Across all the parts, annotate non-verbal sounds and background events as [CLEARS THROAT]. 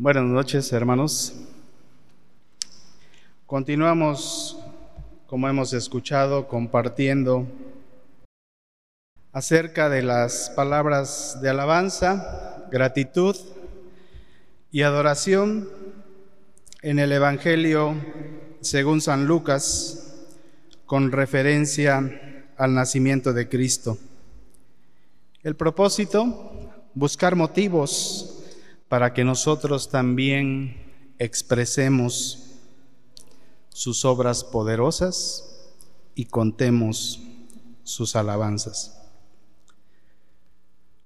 Buenas noches, hermanos. Continuamos, como hemos escuchado, compartiendo acerca de las palabras de alabanza, gratitud y adoración en el Evangelio según San Lucas con referencia al nacimiento de Cristo. El propósito, buscar motivos para que nosotros también expresemos sus obras poderosas y contemos sus alabanzas.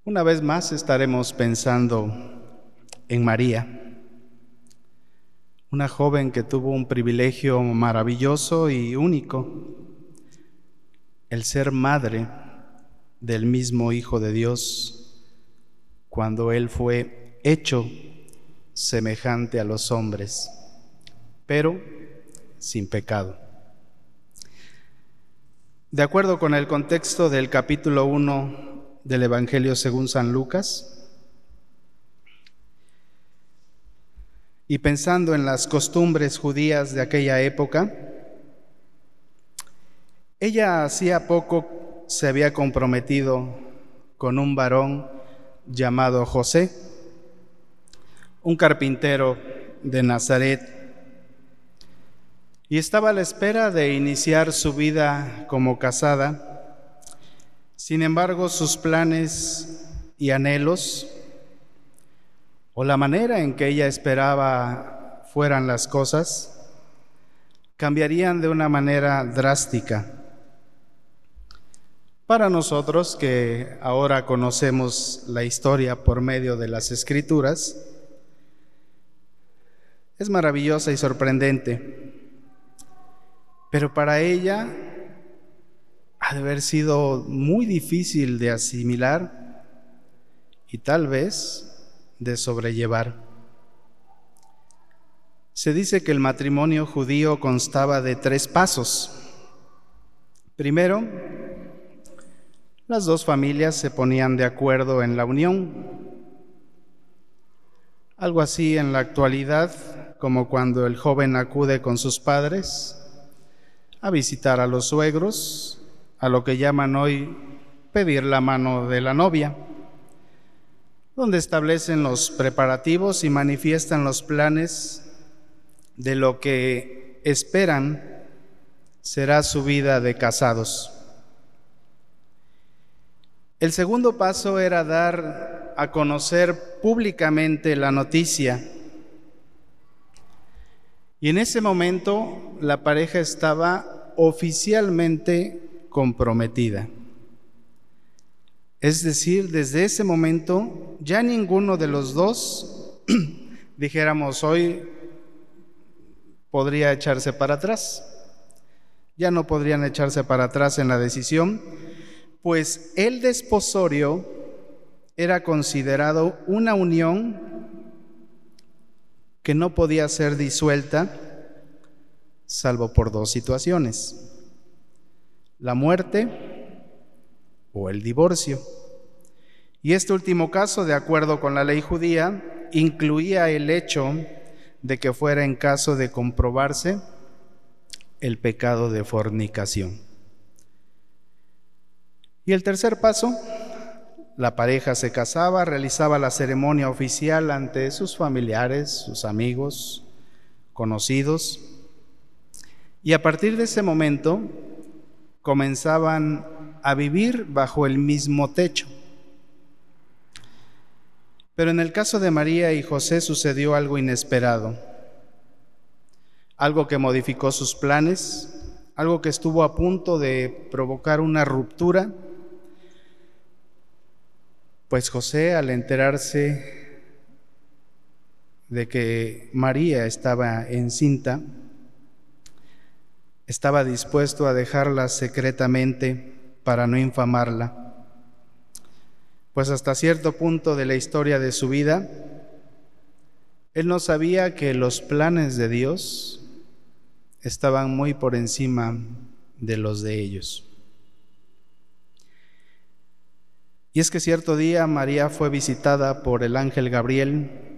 Una vez más estaremos pensando en María, una joven que tuvo un privilegio maravilloso y único, el ser madre del mismo Hijo de Dios, cuando Él fue hecho semejante a los hombres, pero sin pecado. De acuerdo con el contexto del capítulo 1 del Evangelio según San Lucas, y pensando en las costumbres judías de aquella época, ella hacía poco se había comprometido con un varón llamado José, un carpintero de Nazaret, y estaba a la espera de iniciar su vida como casada. Sin embargo, sus planes y anhelos, o la manera en que ella esperaba fueran las cosas, cambiarían de una manera drástica. Para nosotros que ahora conocemos la historia por medio de las escrituras, es maravillosa y sorprendente. Pero para ella ha de haber sido muy difícil de asimilar y tal vez de sobrellevar. Se dice que el matrimonio judío constaba de tres pasos. Primero, las dos familias se ponían de acuerdo en la unión. Algo así en la actualidad como cuando el joven acude con sus padres a visitar a los suegros, a lo que llaman hoy pedir la mano de la novia, donde establecen los preparativos y manifiestan los planes de lo que esperan será su vida de casados. El segundo paso era dar a conocer públicamente la noticia y en ese momento la pareja estaba oficialmente comprometida. Es decir, desde ese momento ya ninguno de los dos, [CLEARS THROAT] dijéramos hoy, podría echarse para atrás. Ya no podrían echarse para atrás en la decisión, pues el desposorio era considerado una unión que no podía ser disuelta salvo por dos situaciones, la muerte o el divorcio. Y este último caso, de acuerdo con la ley judía, incluía el hecho de que fuera en caso de comprobarse el pecado de fornicación. Y el tercer paso la pareja se casaba, realizaba la ceremonia oficial ante sus familiares, sus amigos, conocidos, y a partir de ese momento comenzaban a vivir bajo el mismo techo. Pero en el caso de María y José sucedió algo inesperado, algo que modificó sus planes, algo que estuvo a punto de provocar una ruptura pues José, al enterarse de que María estaba encinta, estaba dispuesto a dejarla secretamente para no infamarla. Pues hasta cierto punto de la historia de su vida, él no sabía que los planes de Dios estaban muy por encima de los de ellos. Y es que cierto día María fue visitada por el ángel Gabriel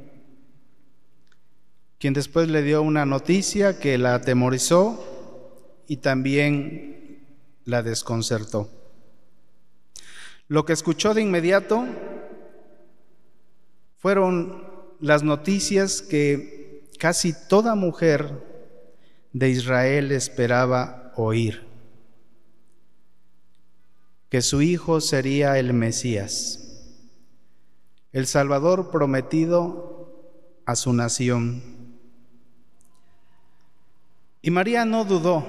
quien después le dio una noticia que la atemorizó y también la desconcertó. Lo que escuchó de inmediato fueron las noticias que casi toda mujer de Israel esperaba oír, que su hijo sería el Mesías, el Salvador prometido a su nación. Y María no dudó,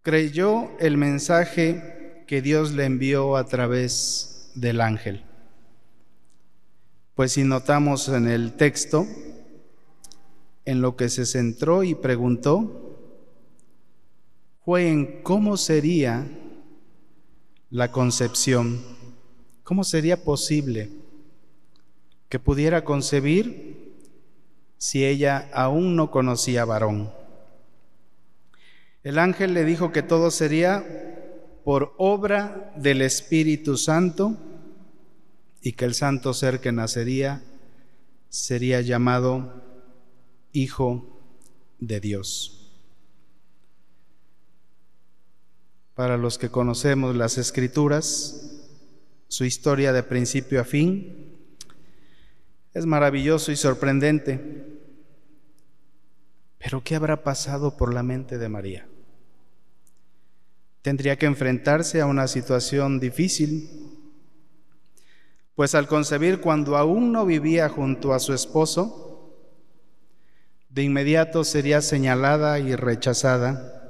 creyó el mensaje que Dios le envió a través del ángel. Pues si notamos en el texto, en lo que se centró y preguntó, fue en cómo sería la concepción, cómo sería posible que pudiera concebir si ella aún no conocía varón. El ángel le dijo que todo sería por obra del Espíritu Santo, y que el santo ser que nacería sería llamado Hijo de Dios. Para los que conocemos las escrituras, su historia de principio a fin es maravilloso y sorprendente. Pero ¿qué habrá pasado por la mente de María? Tendría que enfrentarse a una situación difícil pues al concebir cuando aún no vivía junto a su esposo, de inmediato sería señalada y rechazada.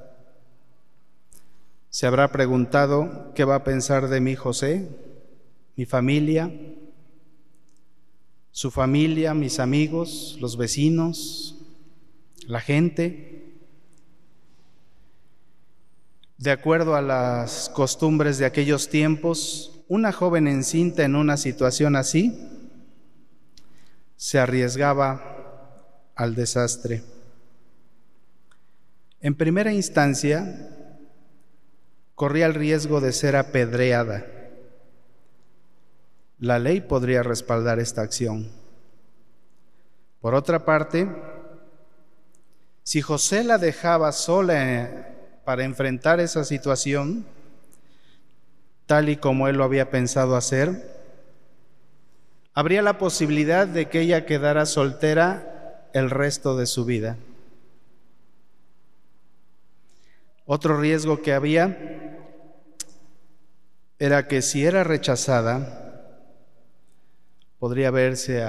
Se habrá preguntado qué va a pensar de mí José, mi familia, su familia, mis amigos, los vecinos, la gente. De acuerdo a las costumbres de aquellos tiempos, una joven encinta en una situación así se arriesgaba al desastre. En primera instancia, corría el riesgo de ser apedreada. La ley podría respaldar esta acción. Por otra parte, si José la dejaba sola para enfrentar esa situación, tal y como él lo había pensado hacer, habría la posibilidad de que ella quedara soltera el resto de su vida. Otro riesgo que había era que si era rechazada, podría verse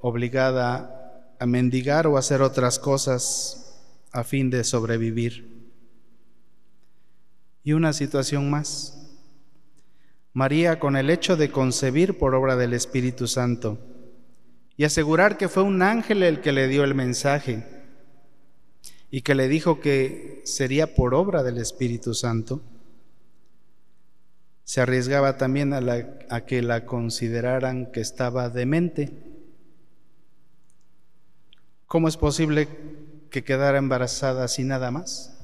obligada a mendigar o hacer otras cosas a fin de sobrevivir. Y una situación más María con el hecho de concebir por obra del Espíritu Santo y asegurar que fue un ángel el que le dio el mensaje y que le dijo que sería por obra del Espíritu Santo, se arriesgaba también a, que la consideraran que estaba demente. ¿Cómo es posible que quedara embarazada así nada más?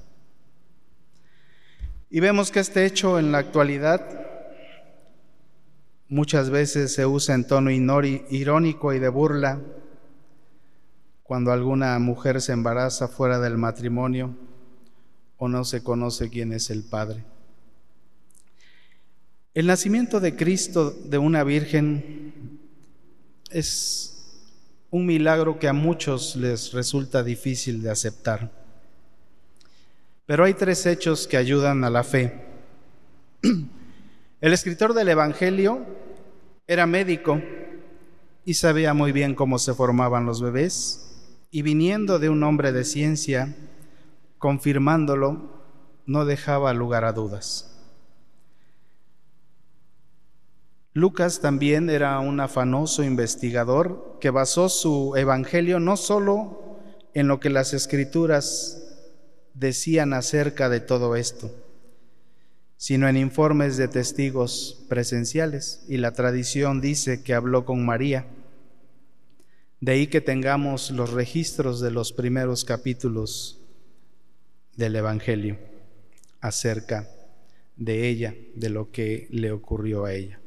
Y vemos que este hecho en la actualidad muchas veces se usa en tono irónico y de burla cuando alguna mujer se embaraza fuera del matrimonio o no se conoce quién es el padre. El nacimiento de Cristo de una virgen es un milagro que a muchos les resulta difícil de aceptar. Pero hay tres hechos que ayudan a la fe. El escritor del Evangelio era médico y sabía muy bien cómo se formaban los bebés, y viniendo de un hombre de ciencia, confirmándolo, no dejaba lugar a dudas. Lucas también era un afanoso investigador que basó su evangelio no solo en lo que las escrituras decían acerca de todo esto, sino en informes de testigos presenciales. Y la tradición dice que habló con María. De ahí que tengamos los registros de los primeros capítulos del Evangelio acerca de ella, de lo que le ocurrió a ella.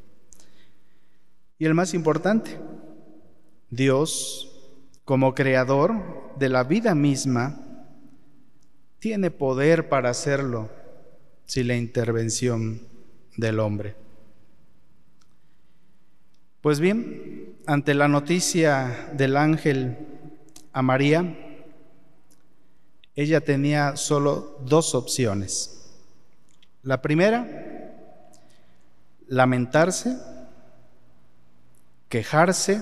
Y el más importante, Dios como creador de la vida misma, tiene poder para hacerlo sin la intervención del hombre. Pues bien, ante la noticia del ángel a María, ella tenía solo dos opciones. La primera, lamentarse, quejarse,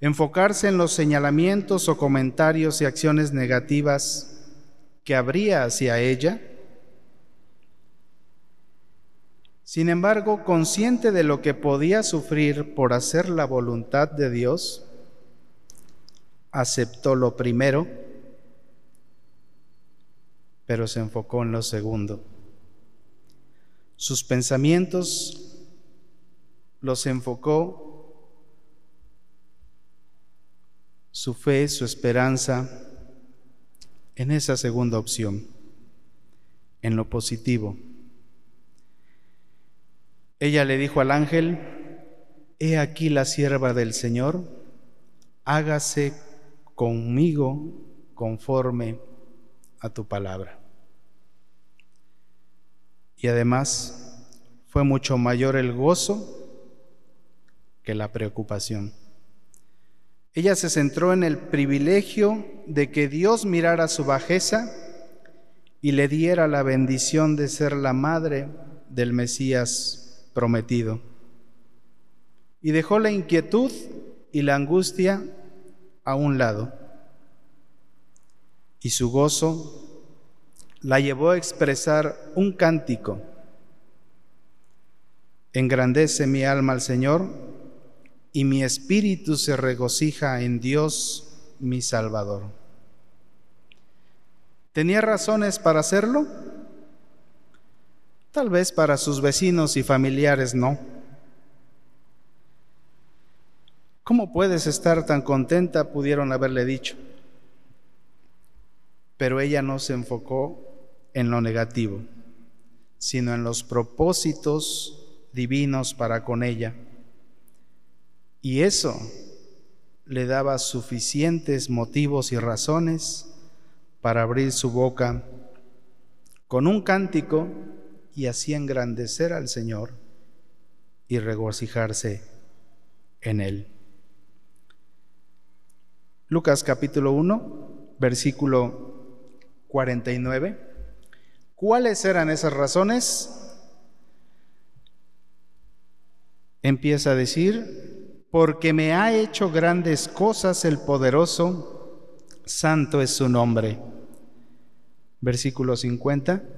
enfocarse en los señalamientos o comentarios y acciones negativas que habría hacia ella. Sin embargo, consciente de lo que podía sufrir por hacer la voluntad de Dios, aceptó lo primero, pero se enfocó en lo segundo. Sus pensamientos los enfocó, su fe, su esperanza, en esa segunda opción, en lo positivo. Ella le dijo al ángel, He aquí la sierva del Señor, hágase conmigo conforme a tu palabra. Y además fue mucho mayor el gozo que la preocupación. Ella se centró en el privilegio de que Dios mirara su bajeza y le diera la bendición de ser la madre del Mesías prometido. Y dejó la inquietud y la angustia a un lado. Y su gozo la llevó a expresar un cántico. Engrandece mi alma al Señor y mi espíritu se regocija en Dios mi Salvador. ¿Tenía razones para hacerlo? Tal vez para sus vecinos y familiares no ¿Cómo puedes estar tan contenta? pudieron haberle dicho. Pero ella no se enfocó en lo negativo, sino en los propósitos divinos para con ella. Y eso le daba suficientes motivos y razones para abrir su boca con un cántico y así engrandecer al Señor y regocijarse en Él. Lucas capítulo 1, versículo 49. ¿Cuáles eran esas razones? Empieza a decir, porque me ha hecho grandes cosas el poderoso, santo es su nombre. Versículo 50.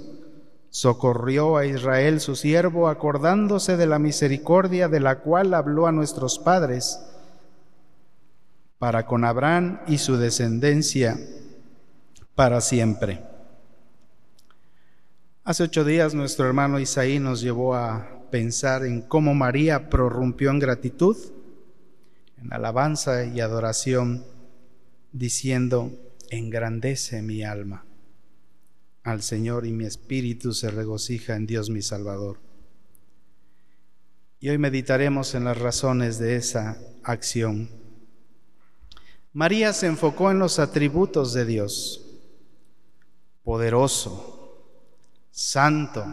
Socorrió a Israel su siervo, acordándose de la misericordia de la cual habló a nuestros padres, para con Abraham y su descendencia para siempre. Hace ocho días nuestro hermano Isaí nos llevó a pensar en cómo María prorrumpió en gratitud, en alabanza y adoración, diciendo, engrandece mi alma al Señor y mi espíritu se regocija en Dios mi Salvador. Y hoy meditaremos en las razones de esa acción. María se enfocó en los atributos de Dios, poderoso, santo,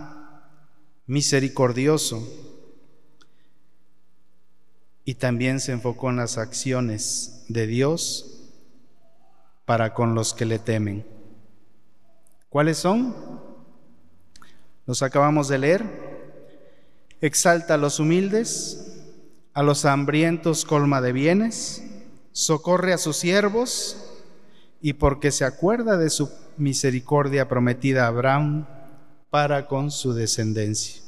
misericordioso. Y también se enfocó en las acciones de Dios para con los que le temen. ¿Cuáles son? Los acabamos de leer. Exalta a los humildes, a los hambrientos colma de bienes, socorre a sus siervos y porque se acuerda de su misericordia prometida a Abraham, para con su descendencia.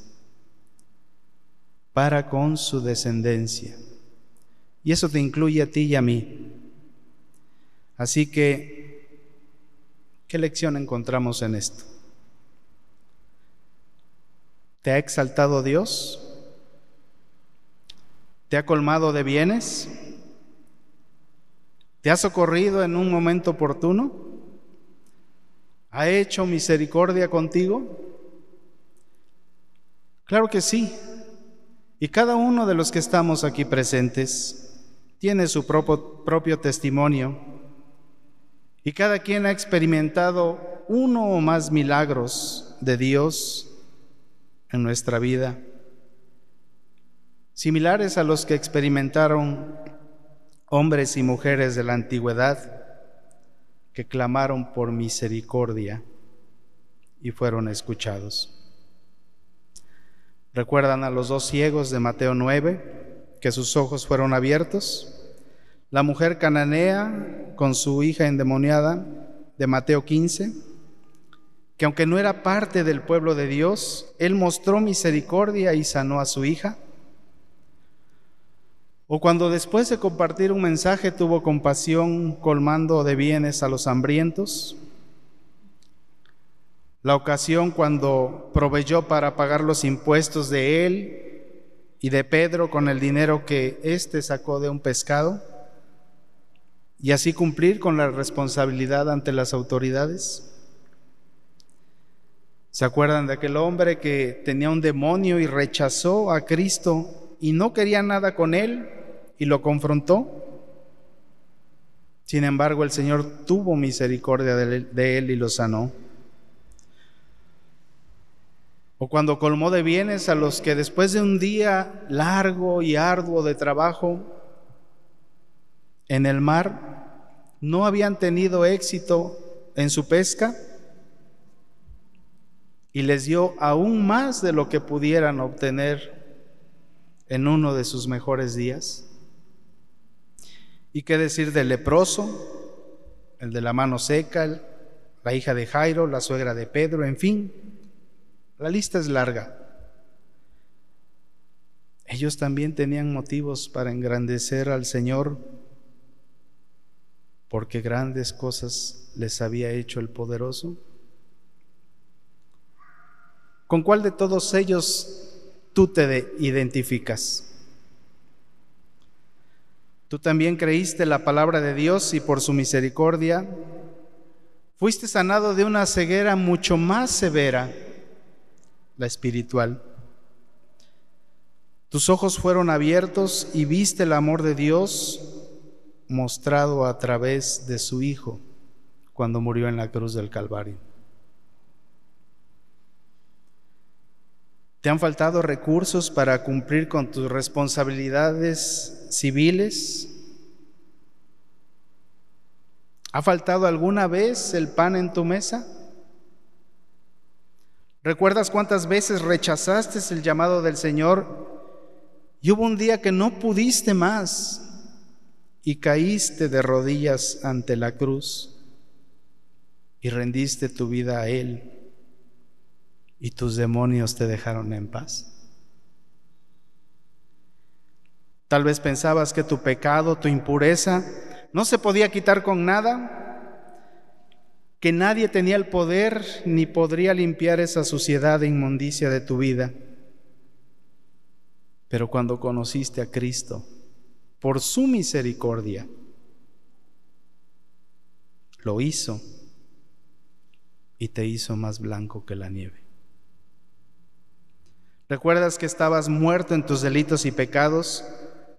Para con su descendencia. Y eso te incluye a ti y a mí. Así que ¿Qué lección encontramos en esto? ¿Te ha exaltado Dios? ¿Te ha colmado de bienes? ¿Te ha socorrido en un momento oportuno? ¿Ha hecho misericordia contigo? Claro que sí. Y cada uno de los que estamos aquí presentes tiene su propio, testimonio. Y cada quien ha experimentado uno o más milagros de Dios en nuestra vida, similares a los que experimentaron hombres y mujeres de la antigüedad que clamaron por misericordia y fueron escuchados. ¿Recuerdan a los dos ciegos de Mateo 9 que sus ojos fueron abiertos? La mujer cananea con su hija endemoniada de Mateo 15, que aunque no era parte del pueblo de Dios, él mostró misericordia y sanó a su hija. O cuando después de compartir un mensaje tuvo compasión colmando de bienes a los hambrientos, la ocasión cuando proveyó para pagar los impuestos de él y de Pedro con el dinero que éste sacó de un pescado y así cumplir con la responsabilidad ante las autoridades. ¿Se acuerdan de aquel hombre que tenía un demonio y rechazó a Cristo y no quería nada con él y lo confrontó? Sin embargo, el Señor tuvo misericordia de él y lo sanó o cuando colmó de bienes a los que después de un día largo y arduo de trabajo en el mar no habían tenido éxito en su pesca y les dio aún más de lo que pudieran obtener en uno de sus mejores días. ¿Y qué decir del leproso, el de la mano seca, la hija de Jairo, la suegra de Pedro, en fin? La lista es larga. Ellos también tenían motivos para engrandecer al Señor porque grandes cosas les había hecho el poderoso. ¿Con cuál de todos ellos tú te identificas? Tú también creíste la palabra de Dios y por su misericordia fuiste sanado de una ceguera mucho más severa la espiritual. Tus ojos fueron abiertos y viste el amor de Dios mostrado a través de su Hijo cuando murió en la cruz del Calvario. ¿Te han faltado recursos para cumplir con tus responsabilidades civiles? ¿Ha faltado alguna vez el pan en tu mesa? ¿Recuerdas cuántas veces rechazaste el llamado del Señor y hubo un día que no pudiste más y caíste de rodillas ante la cruz y rendiste tu vida a Él y tus demonios te dejaron en paz? Tal vez pensabas que tu pecado, tu impureza, no se podía quitar con nada que nadie tenía el poder ni podría limpiar esa suciedad e inmundicia de tu vida. Pero cuando conociste a Cristo, por su misericordia, lo hizo y te hizo más blanco que la nieve. ¿Recuerdas que estabas muerto en tus delitos y pecados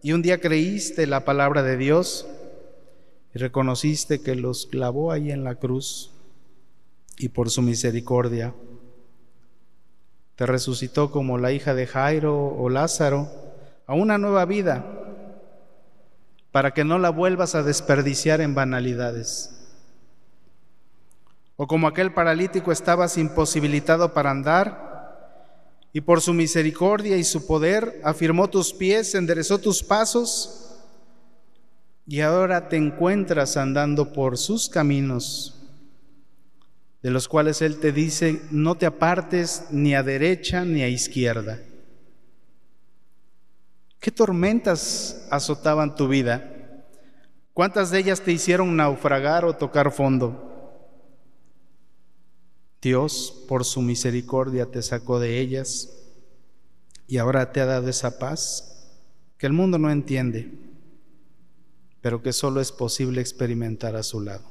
y un día creíste la palabra de Dios? y reconociste que los clavó ahí en la cruz y por su misericordia te resucitó como la hija de Jairo o Lázaro a una nueva vida para que no la vuelvas a desperdiciar en banalidades. O como aquel paralítico estabas imposibilitado para andar y por su misericordia y su poder afirmó tus pies, enderezó tus pasos y ahora te encuentras andando por sus caminos, de los cuales Él te dice, no te apartes ni a derecha ni a izquierda. ¿Qué tormentas azotaban tu vida? ¿Cuántas de ellas te hicieron naufragar o tocar fondo? Dios, por su misericordia, te sacó de ellas y ahora te ha dado esa paz que el mundo no entiende, pero que solo es posible experimentar a su lado.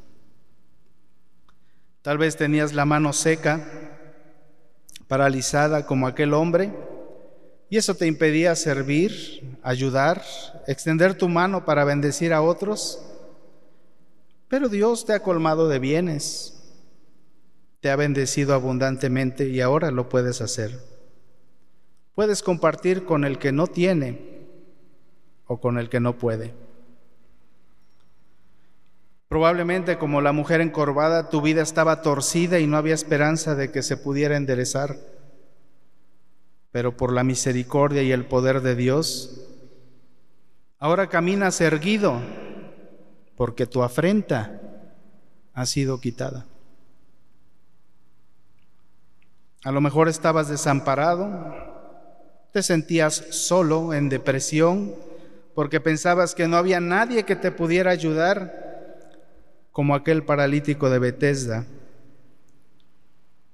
Tal vez tenías la mano seca, paralizada como aquel hombre, y eso te impedía servir, ayudar, extender tu mano para bendecir a otros. Pero Dios te ha colmado de bienes, te ha bendecido abundantemente y ahora lo puedes hacer. Puedes compartir con el que no tiene o con el que no puede. Probablemente como la mujer encorvada, tu vida estaba torcida y no había esperanza de que se pudiera enderezar. Pero por la misericordia y el poder de Dios, ahora caminas erguido porque tu afrenta ha sido quitada. A lo mejor estabas desamparado, te sentías solo, en depresión, porque pensabas que no había nadie que te pudiera ayudar como aquel paralítico de Bethesda.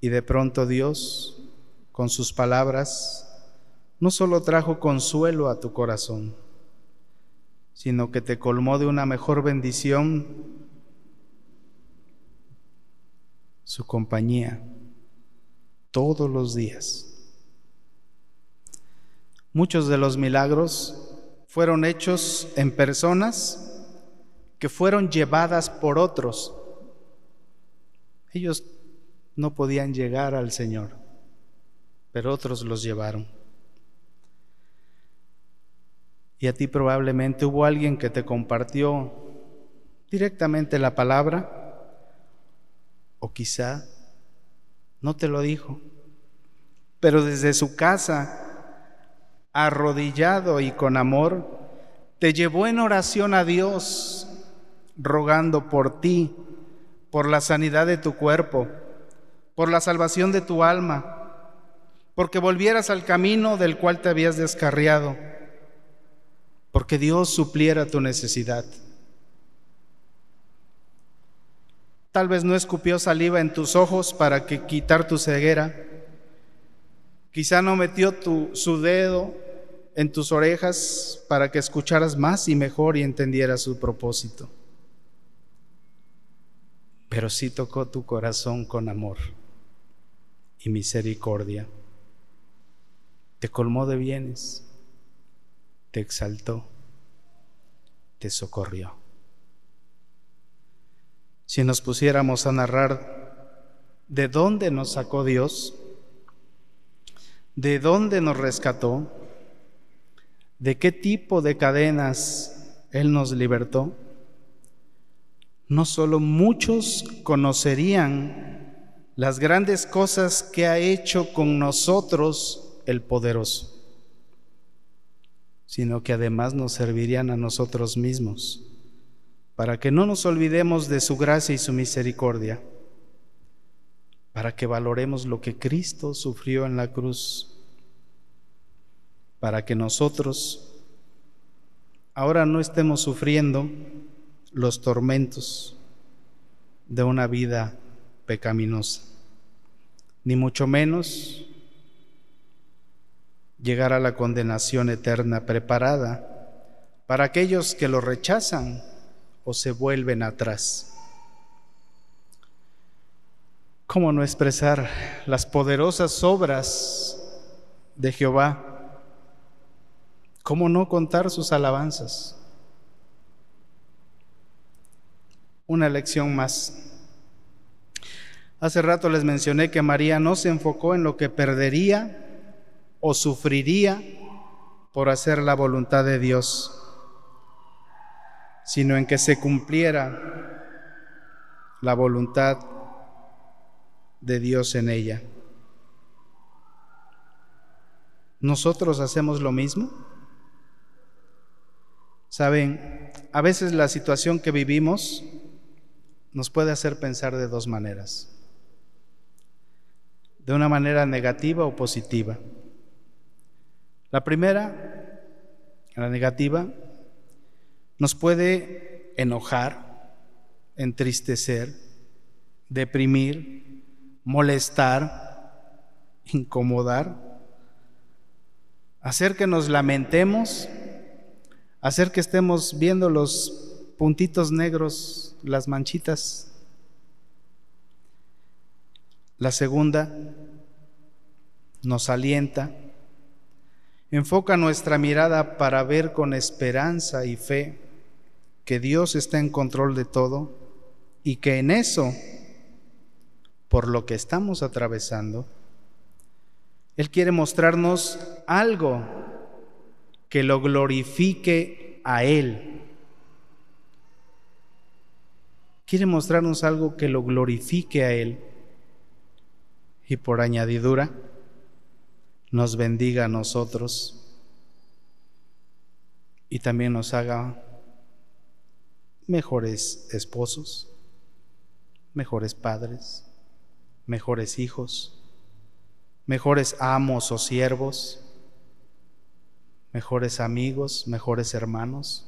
Y de pronto Dios, con sus palabras, no solo trajo consuelo a tu corazón, sino que te colmó de una mejor bendición, su compañía, todos los días. Muchos de los milagros fueron hechos en personas que fueron llevadas por otros. Ellos no podían llegar al Señor, pero otros los llevaron. Y a ti probablemente hubo alguien que te compartió directamente la palabra, o quizá no te lo dijo, pero desde su casa, arrodillado y con amor, te llevó en oración a Dios rogando por ti, por la sanidad de tu cuerpo, por la salvación de tu alma, porque volvieras al camino del cual te habías descarriado, porque Dios supliera tu necesidad. Tal vez no escupió saliva en tus ojos para que quitar tu ceguera. Quizá no metió su dedo en tus orejas para que escucharas más y mejor y entendieras su propósito pero sí tocó tu corazón con amor y misericordia. Te colmó de bienes, te exaltó, te socorrió. Si nos pusiéramos a narrar de dónde nos sacó Dios, de dónde nos rescató, de qué tipo de cadenas Él nos libertó, no solo muchos conocerían las grandes cosas que ha hecho con nosotros el poderoso, sino que además nos servirían a nosotros mismos, para que no nos olvidemos de su gracia y su misericordia, para que valoremos lo que Cristo sufrió en la cruz, para que nosotros ahora no estemos sufriendo, los tormentos de una vida pecaminosa, ni mucho menos llegar a la condenación eterna preparada para aquellos que lo rechazan o se vuelven atrás. ¿Cómo no expresar las poderosas obras de Jehová? ¿Cómo no contar sus alabanzas? una lección más. Hace rato les mencioné que María no se enfocó en lo que perdería o sufriría por hacer la voluntad de Dios, sino en que se cumpliera la voluntad de Dios en ella. ¿Nosotros hacemos lo mismo? Saben, a veces la situación que vivimos nos puede hacer pensar de dos maneras. De una manera negativa o positiva. La primera, la negativa, nos puede enojar, entristecer, deprimir, molestar, incomodar, hacer que nos lamentemos, hacer que estemos viendo los puntitos negros, las manchitas. La segunda nos alienta, enfoca nuestra mirada para ver con esperanza y fe que Dios está en control de todo y que en eso, por lo que estamos atravesando, Él quiere mostrarnos algo que lo glorifique a Él. Quiere mostrarnos algo que lo glorifique a Él. Y por añadidura, nos bendiga a nosotros y también nos haga mejores esposos, mejores padres, mejores hijos, mejores amos o siervos, mejores amigos, mejores hermanos.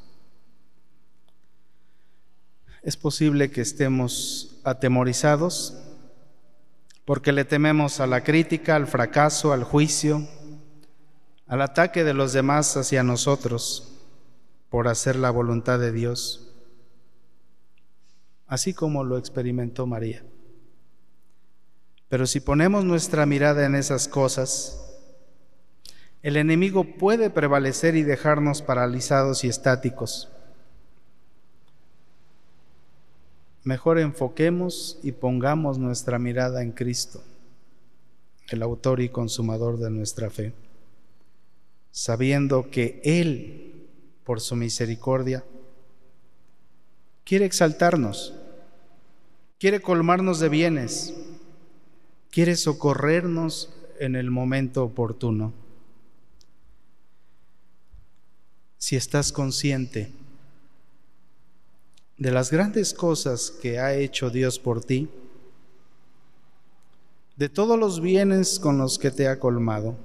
Es posible que estemos atemorizados porque le tememos a la crítica, al fracaso, al juicio, al ataque de los demás hacia nosotros por hacer la voluntad de Dios, así como lo experimentó María. Pero si ponemos nuestra mirada en esas cosas, el enemigo puede prevalecer y dejarnos paralizados y estáticos. Mejor enfoquemos y pongamos nuestra mirada en Cristo, el autor y consumador de nuestra fe, sabiendo que Él, por su misericordia, quiere exaltarnos, quiere colmarnos de bienes, quiere socorrernos en el momento oportuno. Si estás consciente, de las grandes cosas que ha hecho Dios por ti, de todos los bienes con los que te ha colmado,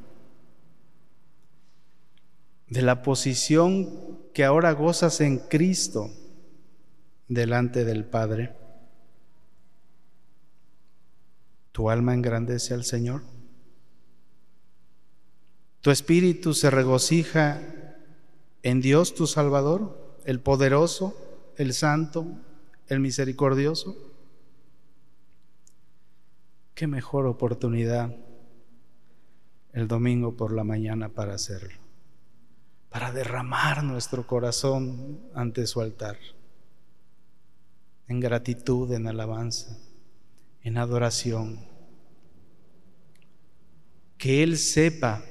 de la posición que ahora gozas en Cristo delante del Padre. ¿Tu alma engrandece al Señor? ¿Tu espíritu se regocija en Dios tu Salvador, el poderoso? El santo, el misericordioso. Qué mejor oportunidad el domingo por la mañana para hacerlo, para derramar nuestro corazón ante su altar, en gratitud, en alabanza, en adoración. Que Él sepa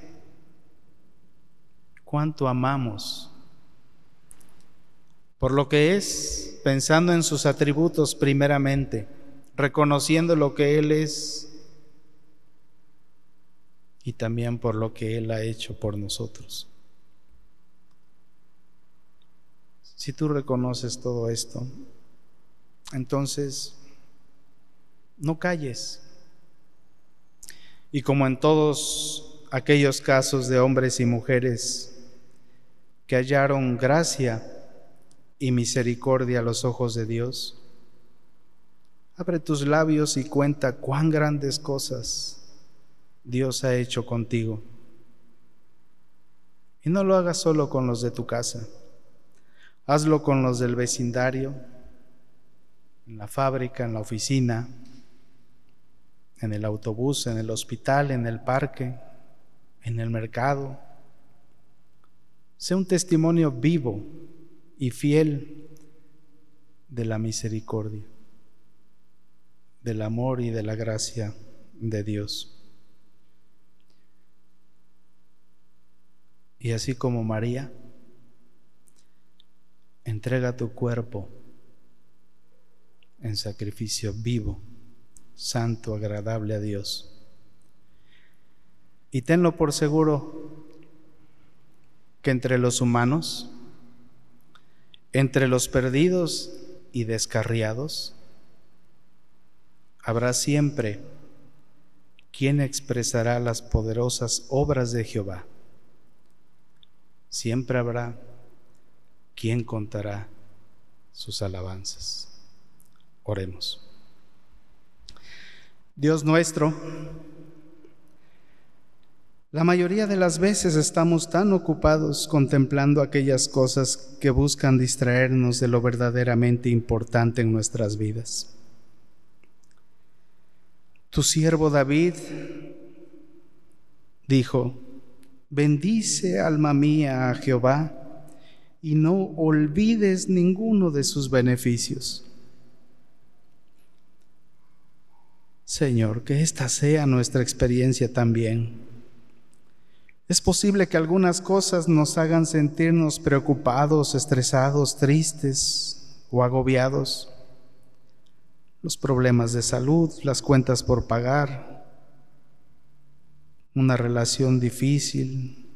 cuánto amamos por lo que es, pensando en sus atributos primeramente, reconociendo lo que Él es y también por lo que Él ha hecho por nosotros. Si tú reconoces todo esto, entonces no calles. Y como en todos aquellos casos de hombres y mujeres que hallaron gracia y misericordia a los ojos de Dios. Abre tus labios y cuenta cuán grandes cosas Dios ha hecho contigo. Y no lo hagas solo con los de tu casa, hazlo con los del vecindario, en la fábrica, en la oficina, en el autobús, en el hospital, en el parque, en el mercado. Sé un testimonio vivo y fiel de la misericordia, del amor y de la gracia de Dios. Y así como María, entrega tu cuerpo en sacrificio vivo, santo, agradable a Dios. Y tenlo por seguro que entre los humanos entre los perdidos y descarriados, habrá siempre quien expresará las poderosas obras de Jehová. Siempre habrá quien contará sus alabanzas. Oremos. Dios nuestro, la mayoría de las veces estamos tan ocupados contemplando aquellas cosas que buscan distraernos de lo verdaderamente importante en nuestras vidas. Tu siervo David dijo, bendice alma mía a Jehová y no olvides ninguno de sus beneficios. Señor, que esta sea nuestra experiencia también es posible que algunas cosas nos hagan sentirnos preocupados, estresados, tristes o agobiados. Los problemas de salud, las cuentas por pagar, una relación difícil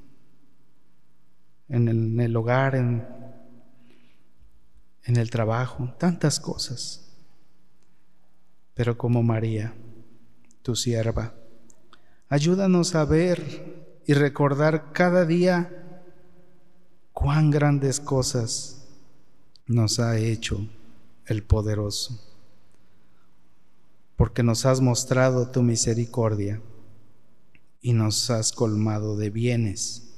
en el, hogar, en, el trabajo, tantas cosas. Pero como María, tu sierva, ayúdanos a ver y recordar cada día cuán grandes cosas nos ha hecho el poderoso, porque nos has mostrado tu misericordia y nos has colmado de bienes,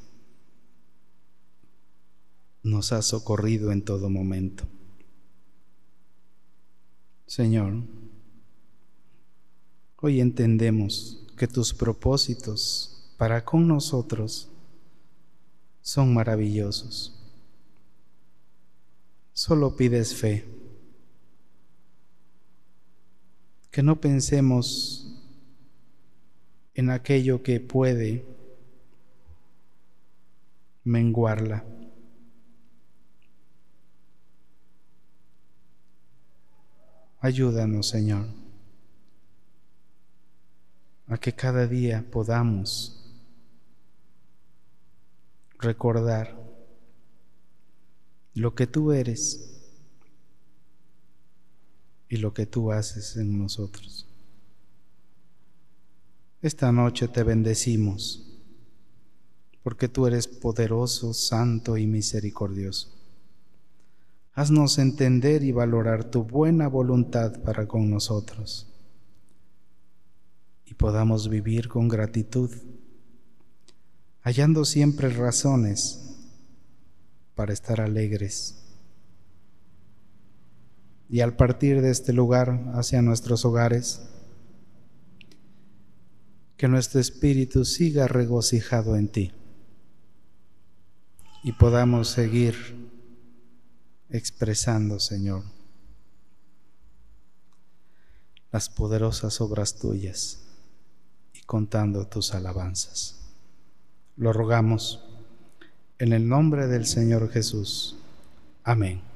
nos has socorrido en todo momento. Señor, hoy entendemos que tus propósitos para con nosotros son maravillosos. Solo pides fe. Que no pensemos en aquello que puede menguarla. Ayúdanos, Señor, a que cada día podamos recordar lo que tú eres y lo que tú haces en nosotros. Esta noche te bendecimos porque tú eres poderoso, santo y misericordioso. Haznos entender y valorar tu buena voluntad para con nosotros y podamos vivir con gratitud hallando siempre razones para estar alegres. Y al partir de este lugar hacia nuestros hogares, que nuestro espíritu siga regocijado en ti y podamos seguir expresando, Señor, las poderosas obras tuyas y contando tus alabanzas. Lo rogamos en el nombre del Señor Jesús. Amén.